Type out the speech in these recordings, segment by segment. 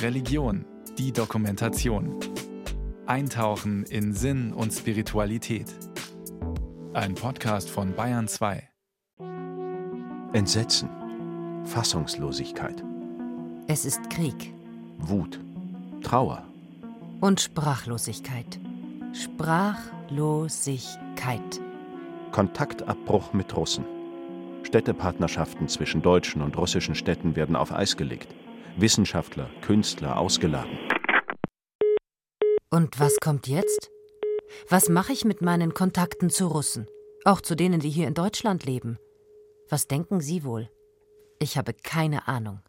Religion, die Dokumentation. Eintauchen in Sinn und Spiritualität. Ein Podcast von Bayern 2. Entsetzen, Fassungslosigkeit, Es ist Krieg Wut, Trauer, und Sprachlosigkeit. Sprachlosigkeit. Kontaktabbruch mit Russen. Städtepartnerschaften zwischen deutschen und russischen Städten werden auf Eis gelegt. Wissenschaftler, Künstler ausgeladen. Und was kommt jetzt? Was mache ich mit meinen Kontakten zu Russen? Auch zu denen, die hier in Deutschland leben. Was denken Sie wohl? Ich habe keine Ahnung.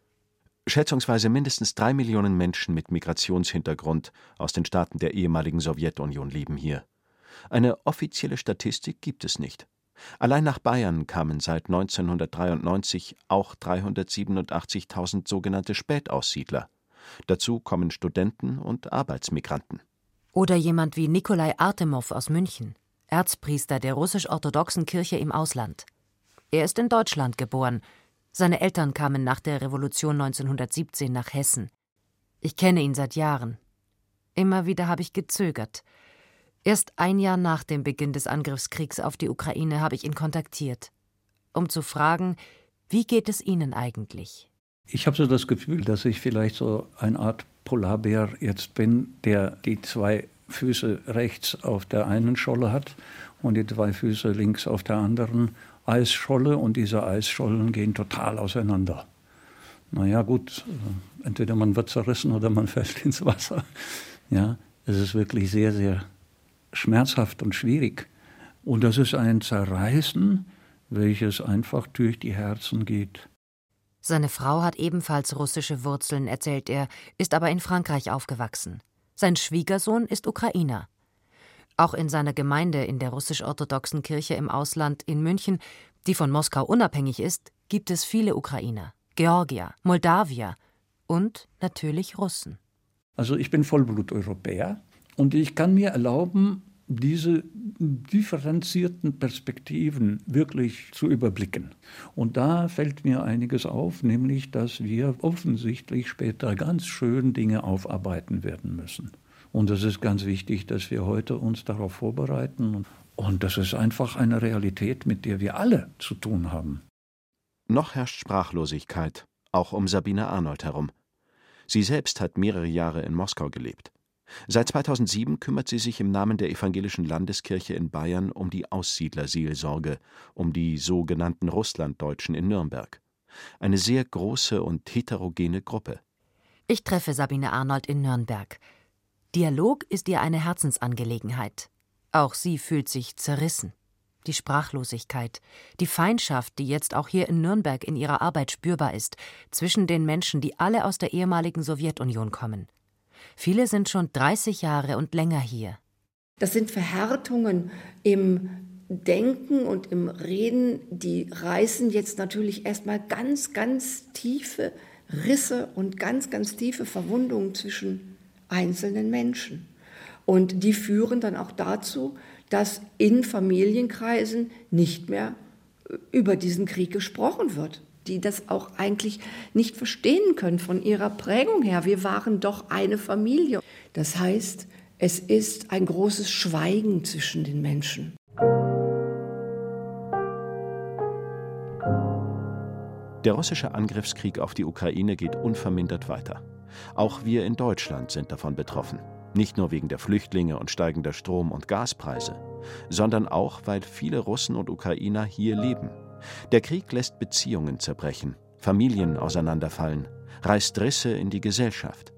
Schätzungsweise mindestens drei Millionen Menschen mit Migrationshintergrund aus den Staaten der ehemaligen Sowjetunion leben hier. Eine offizielle Statistik gibt es nicht. Allein nach Bayern kamen seit 1993 auch 387.000 sogenannte Spätaussiedler. Dazu kommen Studenten und Arbeitsmigranten. Oder jemand wie Nikolai Artemow aus München, Erzpriester der russisch-orthodoxen Kirche im Ausland. Er ist in Deutschland geboren. Seine Eltern kamen nach der Revolution 1917 nach Hessen. Ich kenne ihn seit Jahren. Immer wieder habe ich gezögert. Erst ein Jahr nach dem Beginn des Angriffskriegs auf die Ukraine habe ich ihn kontaktiert, um zu fragen, wie geht es Ihnen eigentlich? Ich habe so das Gefühl, dass ich vielleicht so eine Art Polarbär jetzt bin, der die zwei Füße rechts auf der einen Scholle hat und die zwei Füße links auf der anderen Eisscholle und diese Eisschollen gehen total auseinander. Naja, gut, entweder man wird zerrissen oder man fällt ins Wasser. Ja, es ist wirklich sehr, sehr schmerzhaft und schwierig. Und das ist ein Zerreißen, welches einfach durch die Herzen geht. Seine Frau hat ebenfalls russische Wurzeln, erzählt er, ist aber in Frankreich aufgewachsen. Sein Schwiegersohn ist Ukrainer. Auch in seiner Gemeinde in der russisch-orthodoxen Kirche im Ausland in München, die von Moskau unabhängig ist, gibt es viele Ukrainer, Georgier, Moldawier und natürlich Russen. Also ich bin Vollblut-Europäer und ich kann mir erlauben, diese differenzierten Perspektiven wirklich zu überblicken. Und da fällt mir einiges auf, nämlich dass wir offensichtlich später ganz schön Dinge aufarbeiten werden müssen. Und es ist ganz wichtig, dass wir heute uns darauf vorbereiten. Und das ist einfach eine Realität, mit der wir alle zu tun haben. Noch herrscht Sprachlosigkeit, auch um Sabine Arnold herum. Sie selbst hat mehrere Jahre in Moskau gelebt. Seit 2007 kümmert sie sich im Namen der Evangelischen Landeskirche in Bayern um die Aussiedlerseelsorge, um die sogenannten Russlanddeutschen in Nürnberg. Eine sehr große und heterogene Gruppe. Ich treffe Sabine Arnold in Nürnberg. Dialog ist ihr eine Herzensangelegenheit. Auch sie fühlt sich zerrissen. Die Sprachlosigkeit, die Feindschaft, die jetzt auch hier in Nürnberg in ihrer Arbeit spürbar ist, zwischen den Menschen, die alle aus der ehemaligen Sowjetunion kommen. Viele sind schon 30 Jahre und länger hier. Das sind Verhärtungen im Denken und im Reden, die reißen jetzt natürlich erstmal ganz, ganz tiefe Risse und ganz, ganz tiefe Verwundungen zwischen einzelnen Menschen. Und die führen dann auch dazu, dass in Familienkreisen nicht mehr über diesen Krieg gesprochen wird die das auch eigentlich nicht verstehen können von ihrer Prägung her. Wir waren doch eine Familie. Das heißt, es ist ein großes Schweigen zwischen den Menschen. Der russische Angriffskrieg auf die Ukraine geht unvermindert weiter. Auch wir in Deutschland sind davon betroffen. Nicht nur wegen der Flüchtlinge und steigender Strom- und Gaspreise, sondern auch, weil viele Russen und Ukrainer hier leben der Krieg lässt Beziehungen zerbrechen, Familien auseinanderfallen, reißt Risse in die Gesellschaft.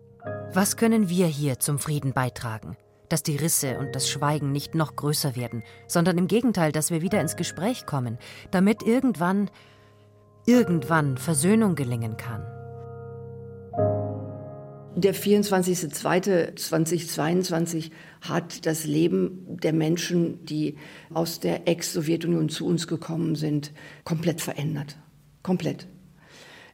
Was können wir hier zum Frieden beitragen? Dass die Risse und das Schweigen nicht noch größer werden, sondern im Gegenteil, dass wir wieder ins Gespräch kommen, damit irgendwann, irgendwann Versöhnung gelingen kann. Der 24.02.2022 hat das Leben der Menschen, die aus der Ex-Sowjetunion zu uns gekommen sind, komplett verändert. Komplett.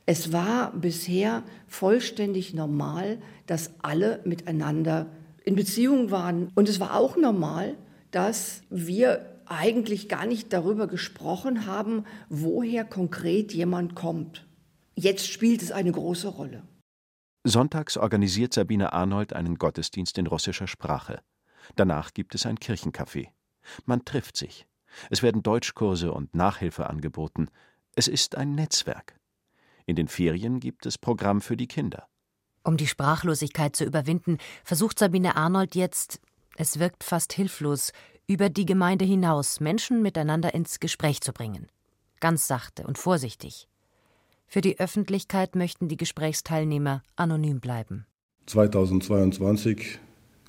Es war bisher vollständig normal, dass alle miteinander in Beziehung waren. Und es war auch normal, dass wir eigentlich gar nicht darüber gesprochen haben, woher konkret jemand kommt. Jetzt spielt es eine große Rolle. Sonntags organisiert Sabine Arnold einen Gottesdienst in russischer Sprache. Danach gibt es ein Kirchencafé. Man trifft sich. Es werden Deutschkurse und Nachhilfe angeboten. Es ist ein Netzwerk. In den Ferien gibt es Programm für die Kinder. Um die Sprachlosigkeit zu überwinden, versucht Sabine Arnold jetzt, es wirkt fast hilflos, über die Gemeinde hinaus Menschen miteinander ins Gespräch zu bringen. Ganz sachte und vorsichtig. Für die Öffentlichkeit möchten die Gesprächsteilnehmer anonym bleiben. 2022,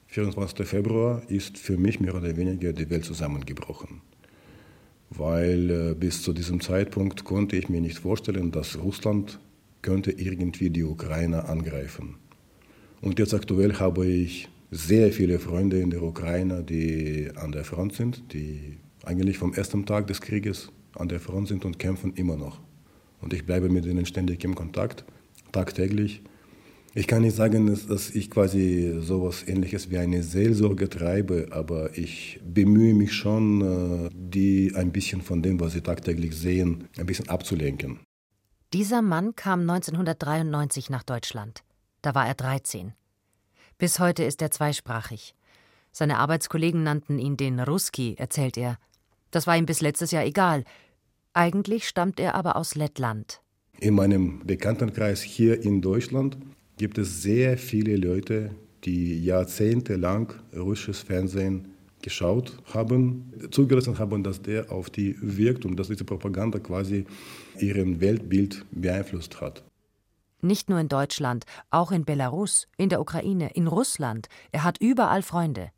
24. Februar, ist für mich mehr oder weniger die Welt zusammengebrochen. Weil äh, bis zu diesem Zeitpunkt konnte ich mir nicht vorstellen, dass Russland könnte irgendwie die Ukraine angreifen. Und jetzt aktuell habe ich sehr viele Freunde in der Ukraine, die an der Front sind, die eigentlich vom ersten Tag des Krieges an der Front sind und kämpfen immer noch. Und ich bleibe mit ihnen ständig im Kontakt, tagtäglich. Ich kann nicht sagen, dass, ich quasi sowas ähnliches wie eine Seelsorge treibe, aber ich bemühe mich schon, äh, die ein bisschen von dem, was sie tagtäglich sehen, ein bisschen abzulenken. Dieser Mann kam 1993 nach Deutschland. Da war er 13. Bis heute ist er zweisprachig. Seine Arbeitskollegen nannten ihn den Ruski, erzählt er. Das war ihm bis letztes Jahr egal. Eigentlich stammt er aber aus Lettland. In meinem Bekanntenkreis hier in Deutschland gibt es sehr viele Leute, die jahrzehntelang russisches Fernsehen geschaut haben, zugelassen haben, dass der auf die wirkt und dass diese Propaganda quasi ihren Weltbild beeinflusst hat. Nicht nur in Deutschland, auch in Belarus, in der Ukraine, in Russland. Er hat überall Freunde.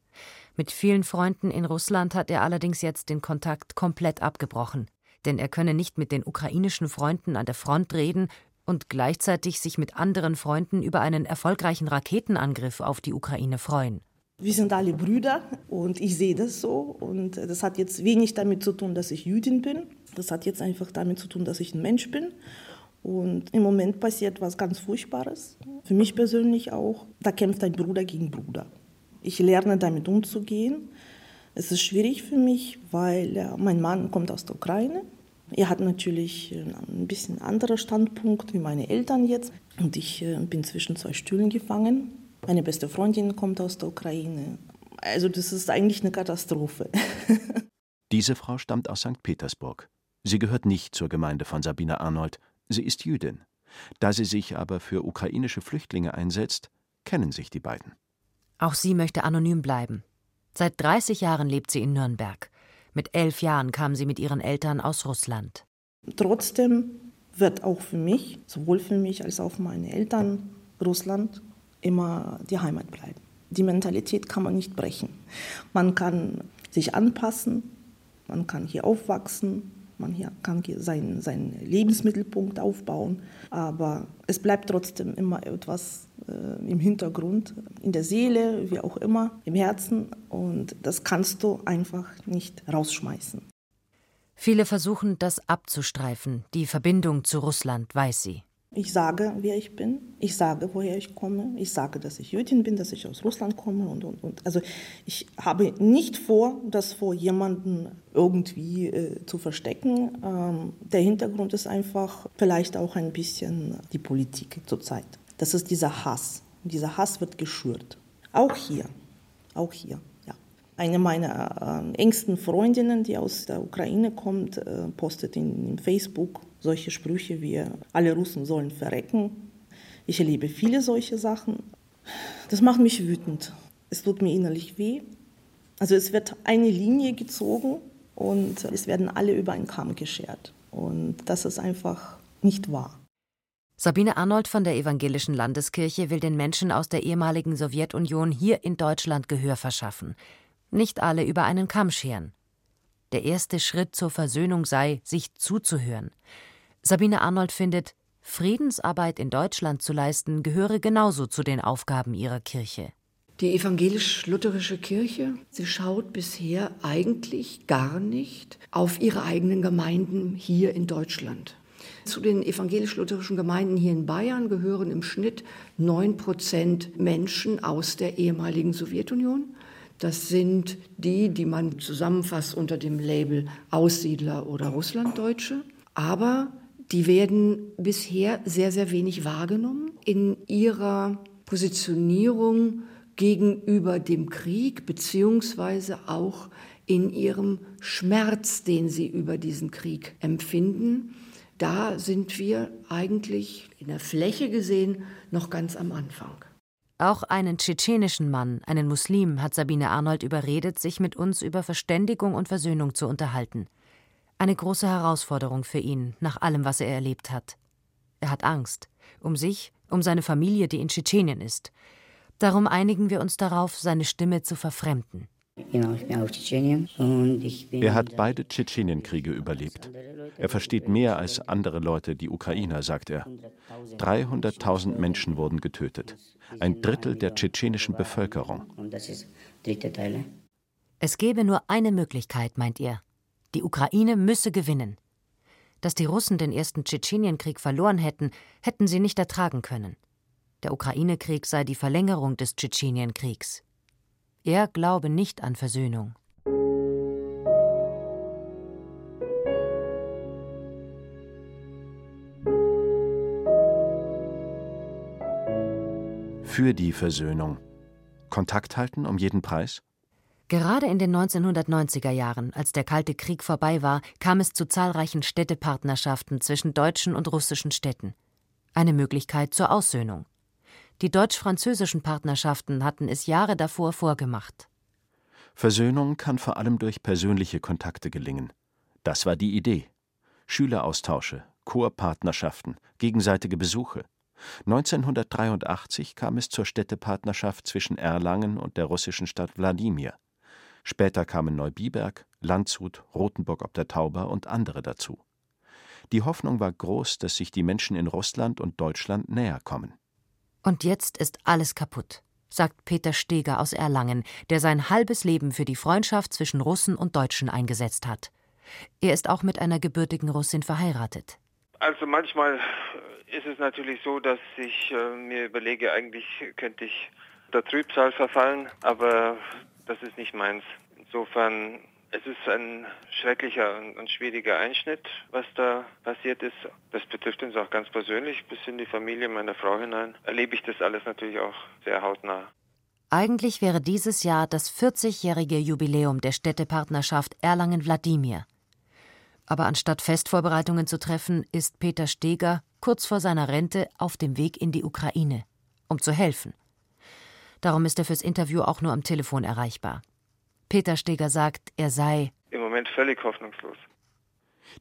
Mit vielen Freunden in Russland hat er allerdings jetzt den Kontakt komplett abgebrochen. Denn er könne nicht mit den ukrainischen Freunden an der Front reden und gleichzeitig sich mit anderen Freunden über einen erfolgreichen Raketenangriff auf die Ukraine freuen. Wir sind alle Brüder und ich sehe das so. Und das hat jetzt wenig damit zu tun, dass ich Jüdin bin. Das hat jetzt einfach damit zu tun, dass ich ein Mensch bin. Und im Moment passiert was ganz Furchtbares. Für mich persönlich auch. Da kämpft ein Bruder gegen Bruder. Ich lerne damit umzugehen. Es ist schwierig für mich, weil mein Mann kommt aus der Ukraine. Er hat natürlich ein bisschen anderen Standpunkt wie meine Eltern jetzt. Und ich äh, bin zwischen zwei Stühlen gefangen. Meine beste Freundin kommt aus der Ukraine. Also das ist eigentlich eine Katastrophe. Diese Frau stammt aus St. Petersburg. Sie gehört nicht zur Gemeinde von Sabine Arnold. Sie ist Jüdin. Da sie sich aber für ukrainische Flüchtlinge einsetzt, kennen sich die beiden. Auch sie möchte anonym bleiben. Seit 30 Jahren lebt sie in Nürnberg. Mit elf Jahren kam sie mit ihren Eltern aus Russland. Trotzdem wird auch für mich, sowohl für mich als auch für meine Eltern, Russland immer die Heimat bleiben. Die Mentalität kann man nicht brechen. Man kann sich anpassen, man kann hier aufwachsen, man hier kann seinen, seinen Lebensmittelpunkt aufbauen, aber es bleibt trotzdem immer etwas äh, im Hintergrund, in der Seele, wie auch immer, im Herzen und das kannst du einfach nicht rausschmeißen. Viele versuchen, das abzustreifen, die Verbindung zu Russland, weiß sie. Ich sage, wer ich bin. Ich sage, woher ich komme. Ich sage, dass ich Jüdin bin, dass ich aus Russland komme und, und, und. Also ich habe nicht vor, das vor jemandem irgendwie äh, zu verstecken. Ähm, der Hintergrund ist einfach vielleicht auch ein bisschen die Politik zurzeit. Das ist dieser Hass. Dieser Hass wird geschürt. Auch hier. Auch hier. Eine meiner äh, engsten Freundinnen, die aus der Ukraine kommt, äh, postet in, in Facebook solche Sprüche wie alle Russen sollen verrecken. Ich erlebe viele solche Sachen. Das macht mich wütend. Es tut mir innerlich weh. Also es wird eine Linie gezogen und es werden alle über einen Kamm geschert. Und das ist einfach nicht wahr. Sabine Arnold von der Evangelischen Landeskirche will den Menschen aus der ehemaligen Sowjetunion hier in Deutschland Gehör verschaffen. Nicht alle über einen Kamm scheren. Der erste Schritt zur Versöhnung sei, sich zuzuhören. Sabine Arnold findet, Friedensarbeit in Deutschland zu leisten, gehöre genauso zu den Aufgaben ihrer Kirche. Die evangelisch-lutherische Kirche, sie schaut bisher eigentlich gar nicht auf ihre eigenen Gemeinden hier in Deutschland. Zu den evangelisch-lutherischen Gemeinden hier in Bayern gehören im Schnitt 9 Prozent Menschen aus der ehemaligen Sowjetunion. Das sind die, die man zusammenfasst unter dem Label Aussiedler oder Russlanddeutsche. Aber die werden bisher sehr, sehr wenig wahrgenommen in ihrer Positionierung gegenüber dem Krieg, beziehungsweise auch in ihrem Schmerz, den sie über diesen Krieg empfinden. Da sind wir eigentlich in der Fläche gesehen noch ganz am Anfang. Auch einen tschetschenischen Mann, einen Muslim, hat Sabine Arnold überredet, sich mit uns über Verständigung und Versöhnung zu unterhalten. Eine große Herausforderung für ihn, nach allem, was er erlebt hat. Er hat Angst. Um sich, um seine Familie, die in Tschetschenien ist. Darum einigen wir uns darauf, seine Stimme zu verfremden. Er hat beide Tschetschenienkriege überlebt. Er versteht mehr als andere Leute die Ukrainer, sagt er. 300.000 Menschen wurden getötet. Ein Drittel der tschetschenischen Bevölkerung. Es gäbe nur eine Möglichkeit, meint er. Die Ukraine müsse gewinnen. Dass die Russen den ersten Tschetschenienkrieg verloren hätten, hätten sie nicht ertragen können. Der Ukraine-Krieg sei die Verlängerung des Tschetschenienkriegs. Er glaube nicht an Versöhnung. Für die Versöhnung. Kontakt halten um jeden Preis? Gerade in den 1990er Jahren, als der Kalte Krieg vorbei war, kam es zu zahlreichen Städtepartnerschaften zwischen deutschen und russischen Städten. Eine Möglichkeit zur Aussöhnung. Die deutsch-französischen Partnerschaften hatten es Jahre davor vorgemacht. Versöhnung kann vor allem durch persönliche Kontakte gelingen. Das war die Idee. Schüleraustausche, Chorpartnerschaften, gegenseitige Besuche. 1983 kam es zur Städtepartnerschaft zwischen Erlangen und der russischen Stadt Wladimir. Später kamen Neubiberg, Landshut, Rothenburg ob der Tauber und andere dazu. Die Hoffnung war groß, dass sich die Menschen in Russland und Deutschland näher kommen. Und jetzt ist alles kaputt, sagt Peter Steger aus Erlangen, der sein halbes Leben für die Freundschaft zwischen Russen und Deutschen eingesetzt hat. Er ist auch mit einer gebürtigen Russin verheiratet. Also manchmal ist es natürlich so, dass ich äh, mir überlege, eigentlich könnte ich der Trübsal verfallen, aber das ist nicht meins. Insofern, es ist ein schrecklicher und schwieriger Einschnitt, was da passiert ist. Das betrifft uns auch ganz persönlich, bis in die Familie meiner Frau hinein. Erlebe ich das alles natürlich auch sehr hautnah. Eigentlich wäre dieses Jahr das 40-jährige Jubiläum der Städtepartnerschaft Erlangen-Wladimir. Aber anstatt Festvorbereitungen zu treffen, ist Peter Steger kurz vor seiner Rente auf dem Weg in die Ukraine, um zu helfen. Darum ist er fürs Interview auch nur am Telefon erreichbar. Peter Steger sagt, er sei im Moment völlig hoffnungslos.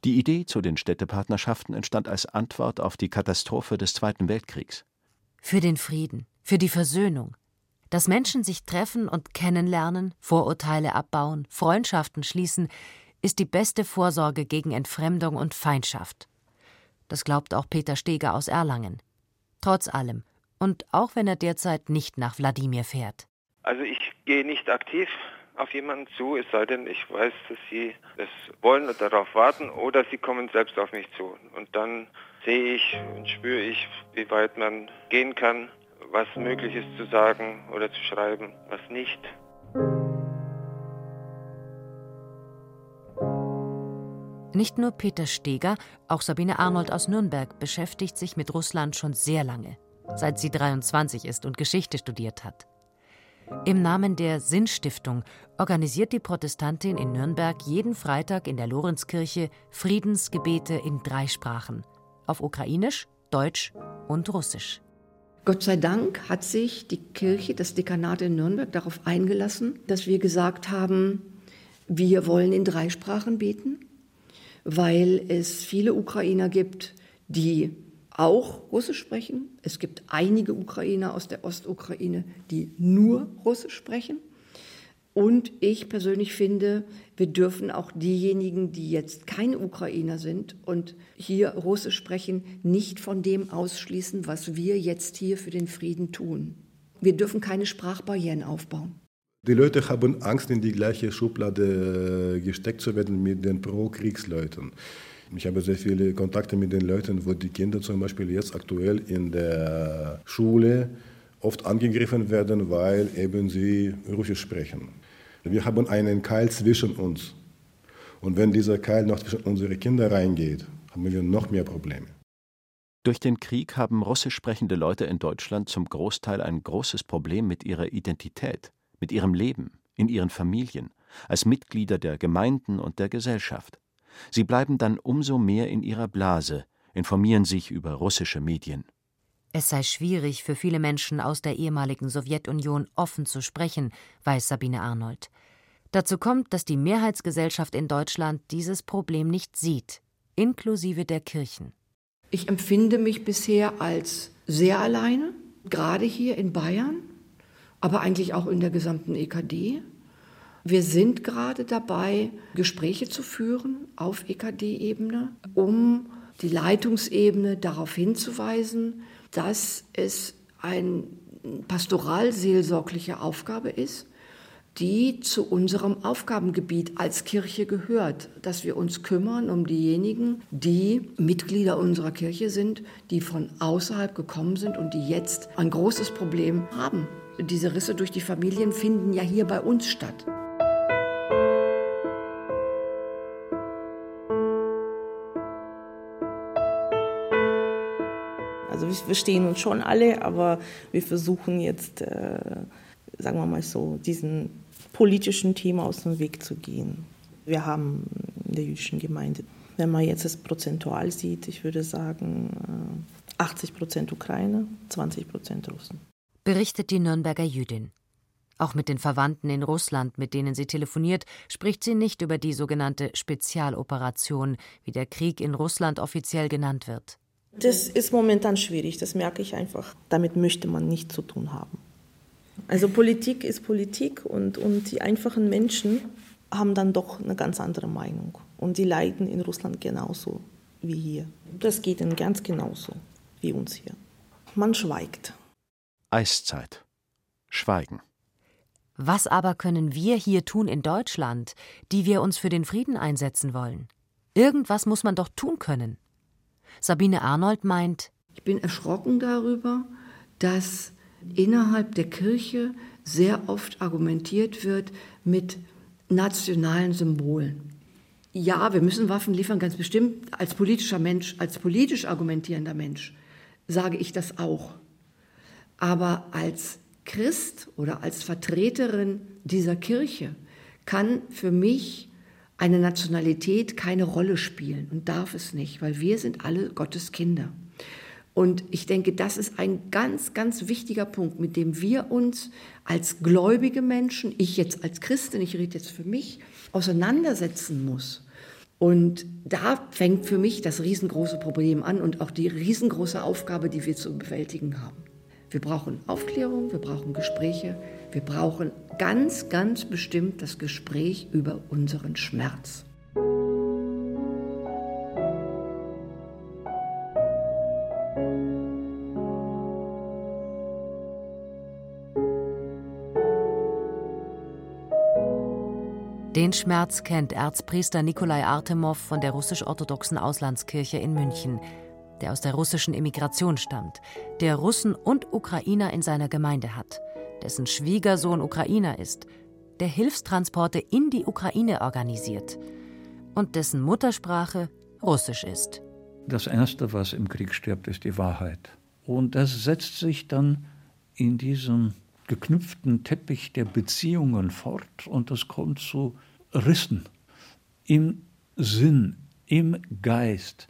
Die Idee zu den Städtepartnerschaften entstand als Antwort auf die Katastrophe des Zweiten Weltkriegs. Für den Frieden, für die Versöhnung, dass Menschen sich treffen und kennenlernen, Vorurteile abbauen, Freundschaften schließen, ist die beste Vorsorge gegen Entfremdung und Feindschaft. Das glaubt auch Peter Steger aus Erlangen. Trotz allem und auch wenn er derzeit nicht nach Wladimir fährt. Also ich gehe nicht aktiv auf jemanden zu, es sei denn, ich weiß, dass sie es wollen und darauf warten oder sie kommen selbst auf mich zu. Und dann sehe ich und spüre ich, wie weit man gehen kann, was möglich ist zu sagen oder zu schreiben, was nicht. Nicht nur Peter Steger, auch Sabine Arnold aus Nürnberg beschäftigt sich mit Russland schon sehr lange, seit sie 23 ist und Geschichte studiert hat. Im Namen der Sinnstiftung organisiert die Protestantin in Nürnberg jeden Freitag in der Lorenzkirche Friedensgebete in drei Sprachen: auf Ukrainisch, Deutsch und Russisch. Gott sei Dank hat sich die Kirche, das Dekanat in Nürnberg darauf eingelassen, dass wir gesagt haben, wir wollen in drei Sprachen beten weil es viele Ukrainer gibt, die auch Russisch sprechen. Es gibt einige Ukrainer aus der Ostukraine, die nur Russisch sprechen. Und ich persönlich finde, wir dürfen auch diejenigen, die jetzt keine Ukrainer sind und hier Russisch sprechen, nicht von dem ausschließen, was wir jetzt hier für den Frieden tun. Wir dürfen keine Sprachbarrieren aufbauen. Die Leute haben Angst, in die gleiche Schublade gesteckt zu werden mit den Pro-Kriegsleuten. Ich habe sehr viele Kontakte mit den Leuten, wo die Kinder zum Beispiel jetzt aktuell in der Schule oft angegriffen werden, weil eben sie Russisch sprechen. Wir haben einen Keil zwischen uns. Und wenn dieser Keil noch zwischen unsere Kinder reingeht, haben wir noch mehr Probleme. Durch den Krieg haben russisch sprechende Leute in Deutschland zum Großteil ein großes Problem mit ihrer Identität, mit ihrem Leben, in ihren Familien, als Mitglieder der Gemeinden und der Gesellschaft. Sie bleiben dann umso mehr in ihrer Blase, informieren sich über russische Medien. Es sei schwierig für viele Menschen aus der ehemaligen Sowjetunion offen zu sprechen, weiß Sabine Arnold. Dazu kommt, dass die Mehrheitsgesellschaft in Deutschland dieses Problem nicht sieht, inklusive der Kirchen. Ich empfinde mich bisher als sehr alleine, gerade hier in Bayern, aber eigentlich auch in der gesamten EKD. Wir sind gerade dabei, Gespräche zu führen auf EKD-Ebene, um die Leitungsebene darauf hinzuweisen, dass es eine pastoralseelsorgliche Aufgabe ist, die zu unserem Aufgabengebiet als Kirche gehört, dass wir uns kümmern um diejenigen, die Mitglieder unserer Kirche sind, die von außerhalb gekommen sind und die jetzt ein großes Problem haben. Diese Risse durch die Familien finden ja hier bei uns statt. Wir verstehen uns schon alle, aber wir versuchen jetzt, äh, sagen wir mal so, diesen politischen Thema aus dem Weg zu gehen. Wir haben in der jüdischen Gemeinde, wenn man jetzt das prozentual sieht, ich würde sagen 80 äh, Prozent Ukraine, 20 Prozent Russen. Berichtet die Nürnberger Jüdin. Auch mit den Verwandten in Russland, mit denen sie telefoniert, spricht sie nicht über die sogenannte Spezialoperation, wie der Krieg in Russland offiziell genannt wird. Das ist momentan schwierig, das merke ich einfach. Damit möchte man nichts zu tun haben. Also Politik ist Politik und, und die einfachen Menschen haben dann doch eine ganz andere Meinung. Und die leiden in Russland genauso wie hier. Das geht ihnen ganz genauso wie uns hier. Man schweigt. Eiszeit. Schweigen. Was aber können wir hier tun in Deutschland, die wir uns für den Frieden einsetzen wollen? Irgendwas muss man doch tun können. Sabine Arnold meint, ich bin erschrocken darüber, dass innerhalb der Kirche sehr oft argumentiert wird mit nationalen Symbolen. Ja, wir müssen Waffen liefern, ganz bestimmt. Als politischer Mensch, als politisch argumentierender Mensch sage ich das auch. Aber als Christ oder als Vertreterin dieser Kirche kann für mich eine Nationalität keine Rolle spielen und darf es nicht, weil wir sind alle Gottes Kinder. Und ich denke, das ist ein ganz, ganz wichtiger Punkt, mit dem wir uns als gläubige Menschen, ich jetzt als Christin, ich rede jetzt für mich, auseinandersetzen muss. Und da fängt für mich das riesengroße Problem an und auch die riesengroße Aufgabe, die wir zu bewältigen haben. Wir brauchen Aufklärung, wir brauchen Gespräche, wir brauchen ganz, ganz bestimmt das Gespräch über unseren Schmerz. Den Schmerz kennt Erzpriester Nikolai Artemow von der russisch-orthodoxen Auslandskirche in München, der aus der russischen Emigration stammt, der Russen und Ukrainer in seiner Gemeinde hat dessen Schwiegersohn Ukrainer ist, der Hilfstransporte in die Ukraine organisiert und dessen Muttersprache Russisch ist. Das Erste, was im Krieg stirbt, ist die Wahrheit. Und das setzt sich dann in diesem geknüpften Teppich der Beziehungen fort und das kommt zu Rissen im Sinn, im Geist.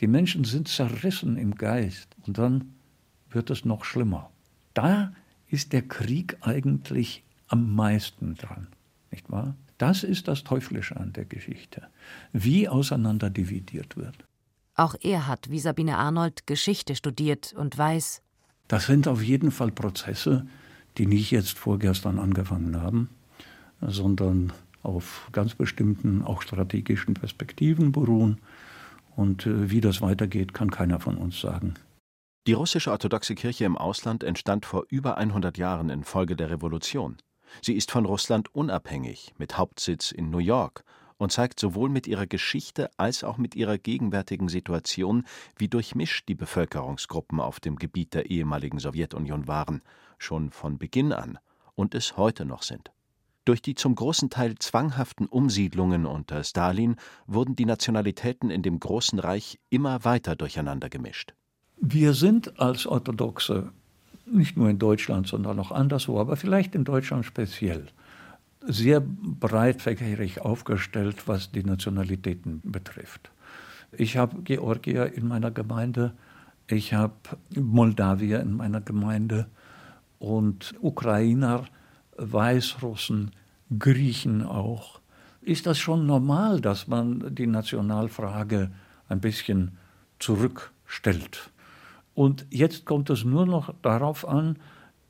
Die Menschen sind zerrissen im Geist und dann wird es noch schlimmer. Da ist der Krieg eigentlich am meisten dran, nicht wahr? Das ist das Teuflische an der Geschichte, wie auseinander dividiert wird. Auch er hat, wie Sabine Arnold, Geschichte studiert und weiß, das sind auf jeden Fall Prozesse, die nicht jetzt vorgestern angefangen haben, sondern auf ganz bestimmten, auch strategischen Perspektiven beruhen. Und äh, wie das weitergeht, kann keiner von uns sagen. Die russische orthodoxe Kirche im Ausland entstand vor über 100 Jahren infolge der Revolution. Sie ist von Russland unabhängig, mit Hauptsitz in New York und zeigt sowohl mit ihrer Geschichte als auch mit ihrer gegenwärtigen Situation, wie durchmischt die Bevölkerungsgruppen auf dem Gebiet der ehemaligen Sowjetunion waren, schon von Beginn an und es heute noch sind. Durch die zum großen Teil zwanghaften Umsiedlungen unter Stalin wurden die Nationalitäten in dem Großen Reich immer weiter durcheinander gemischt. Wir sind als Orthodoxe, nicht nur in Deutschland, sondern auch anderswo, aber vielleicht in Deutschland speziell, sehr breitfächerig aufgestellt, was die Nationalitäten betrifft. Ich habe Georgier in meiner Gemeinde, ich habe Moldawier in meiner Gemeinde und Ukrainer, Weißrussen, Griechen auch. Ist das schon normal, dass man die Nationalfrage ein bisschen zurückstellt? Und jetzt kommt es nur noch darauf an,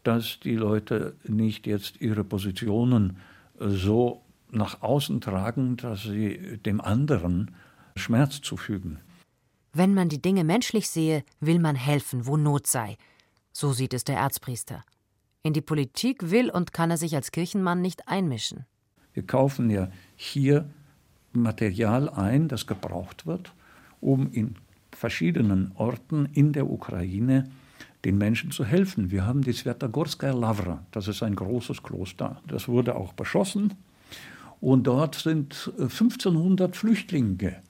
dass die Leute nicht jetzt ihre Positionen so nach außen tragen, dass sie dem anderen Schmerz zufügen. Wenn man die Dinge menschlich sehe, will man helfen, wo Not sei. So sieht es der Erzpriester. In die Politik will und kann er sich als Kirchenmann nicht einmischen. Wir kaufen ja hier Material ein, das gebraucht wird, um in verschiedenen Orten in der Ukraine den Menschen zu helfen. Wir haben die Svetogorskaya Lavra, das ist ein großes Kloster. Das wurde auch beschossen und dort sind 1500 Flüchtlinge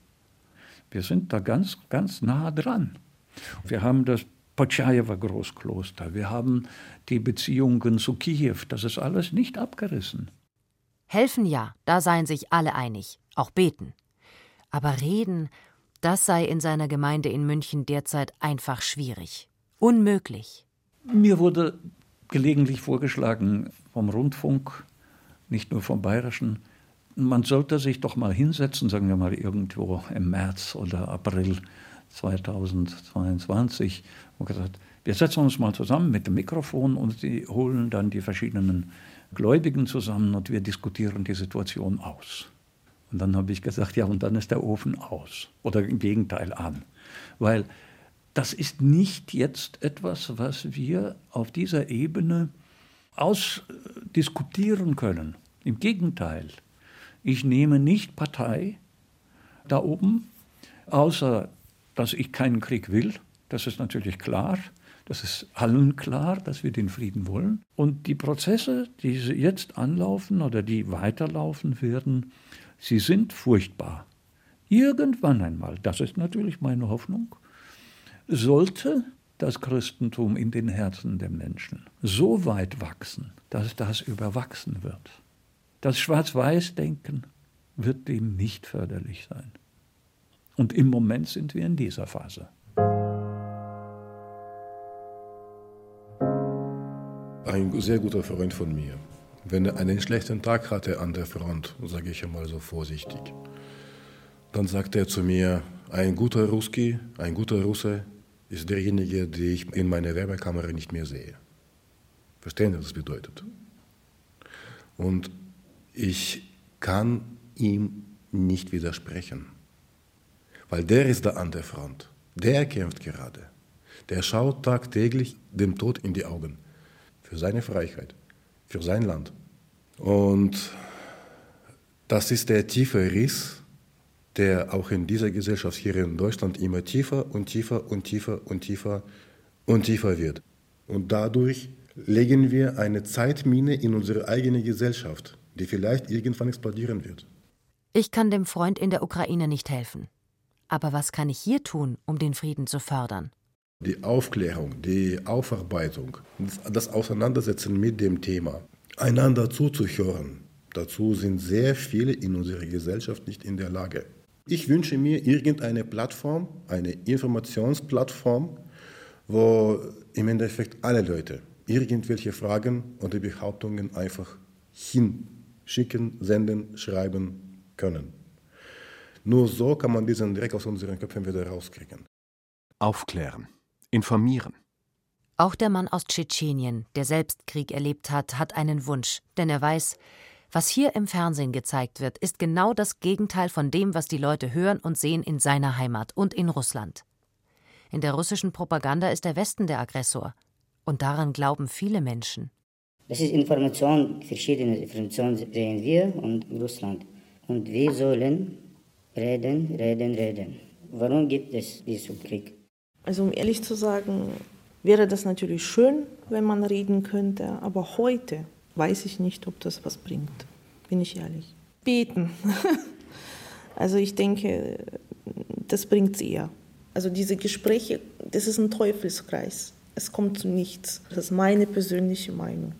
wir sind da ganz, ganz nah dran. Wir haben das Pochajewa Großkloster, wir haben die Beziehungen zu Kiew, das ist alles nicht abgerissen. Helfen ja, da seien sich alle einig, auch beten. Aber reden, das sei in seiner Gemeinde in München derzeit einfach schwierig. Unmöglich. Mir wurde gelegentlich vorgeschlagen vom Rundfunk, nicht nur vom Bayerischen, man sollte sich doch mal hinsetzen, sagen wir mal irgendwo im März oder April 2022 und gesagt, wir setzen uns mal zusammen mit dem Mikrofon und sie holen dann die verschiedenen Gläubigen zusammen und wir diskutieren die Situation aus. Und dann habe ich gesagt, ja, und dann ist der Ofen aus oder im Gegenteil an. Weil das ist nicht jetzt etwas, was wir auf dieser Ebene ausdiskutieren können. Im Gegenteil. Ich nehme nicht Partei da oben, außer dass ich keinen Krieg will. Das ist natürlich klar. Das ist allen klar, dass wir den Frieden wollen. Und die Prozesse, die jetzt anlaufen oder die weiterlaufen werden, sie sind furchtbar. Irgendwann einmal, das ist natürlich meine Hoffnung, sollte das Christentum in den Herzen der Menschen so weit wachsen, dass das überwachsen wird. Das Schwarz-Weiß-Denken wird dem nicht förderlich sein. Und im Moment sind wir in dieser Phase. Ein sehr guter Freund von mir, wenn er einen schlechten Tag hatte an der Front, sage ich einmal so vorsichtig, dann sagte er zu mir, ein guter Ruski, ein guter Russe ist derjenige, den ich in meiner Werbekamera nicht mehr sehe. Verstehen Sie, was das bedeutet? Und ich kann ihm nicht widersprechen, weil der ist da an der Front. Der kämpft gerade. Der schaut tagtäglich dem Tod in die Augen. Für seine Freiheit, für sein Land. Und das ist der tiefe Riss, der auch in dieser Gesellschaft hier in Deutschland immer tiefer und tiefer und tiefer und tiefer und tiefer wird. Und dadurch legen wir eine Zeitmine in unsere eigene Gesellschaft die vielleicht irgendwann explodieren wird. Ich kann dem Freund in der Ukraine nicht helfen. Aber was kann ich hier tun, um den Frieden zu fördern? Die Aufklärung, die Aufarbeitung, das Auseinandersetzen mit dem Thema, einander zuzuhören, dazu sind sehr viele in unserer Gesellschaft nicht in der Lage. Ich wünsche mir irgendeine Plattform, eine Informationsplattform, wo im Endeffekt alle Leute irgendwelche Fragen oder Behauptungen einfach hin schicken, senden, schreiben können. Nur so kann man diesen Dreck aus unseren Köpfen wieder rauskriegen. Aufklären, informieren. Auch der Mann aus Tschetschenien, der selbst Krieg erlebt hat, hat einen Wunsch, denn er weiß, was hier im Fernsehen gezeigt wird, ist genau das Gegenteil von dem, was die Leute hören und sehen in seiner Heimat und in Russland. In der russischen Propaganda ist der Westen der Aggressor. Und daran glauben viele Menschen. Das ist Information, verschiedene Informationen sehen wir und Russland. Und wir sollen reden, reden, reden. Warum gibt es diesen Krieg? Also um ehrlich zu sagen, wäre das natürlich schön, wenn man reden könnte, aber heute weiß ich nicht, ob das was bringt. bin ich ehrlich. Beten. also ich denke, das bringt es eher. Also diese Gespräche, das ist ein Teufelskreis. Es kommt zu nichts. Das ist meine persönliche Meinung.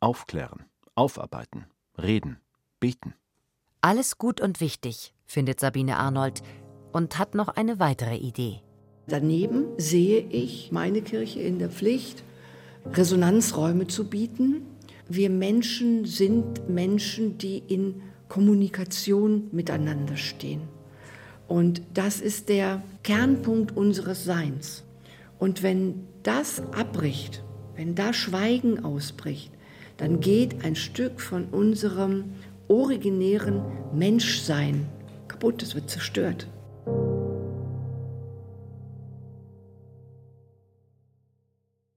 Aufklären, aufarbeiten, reden, beten. Alles gut und wichtig, findet Sabine Arnold und hat noch eine weitere Idee. Daneben sehe ich meine Kirche in der Pflicht, Resonanzräume zu bieten. Wir Menschen sind Menschen, die in Kommunikation miteinander stehen. Und das ist der Kernpunkt unseres Seins. Und wenn das abbricht, wenn da Schweigen ausbricht, dann geht ein Stück von unserem originären Menschsein kaputt, es wird zerstört.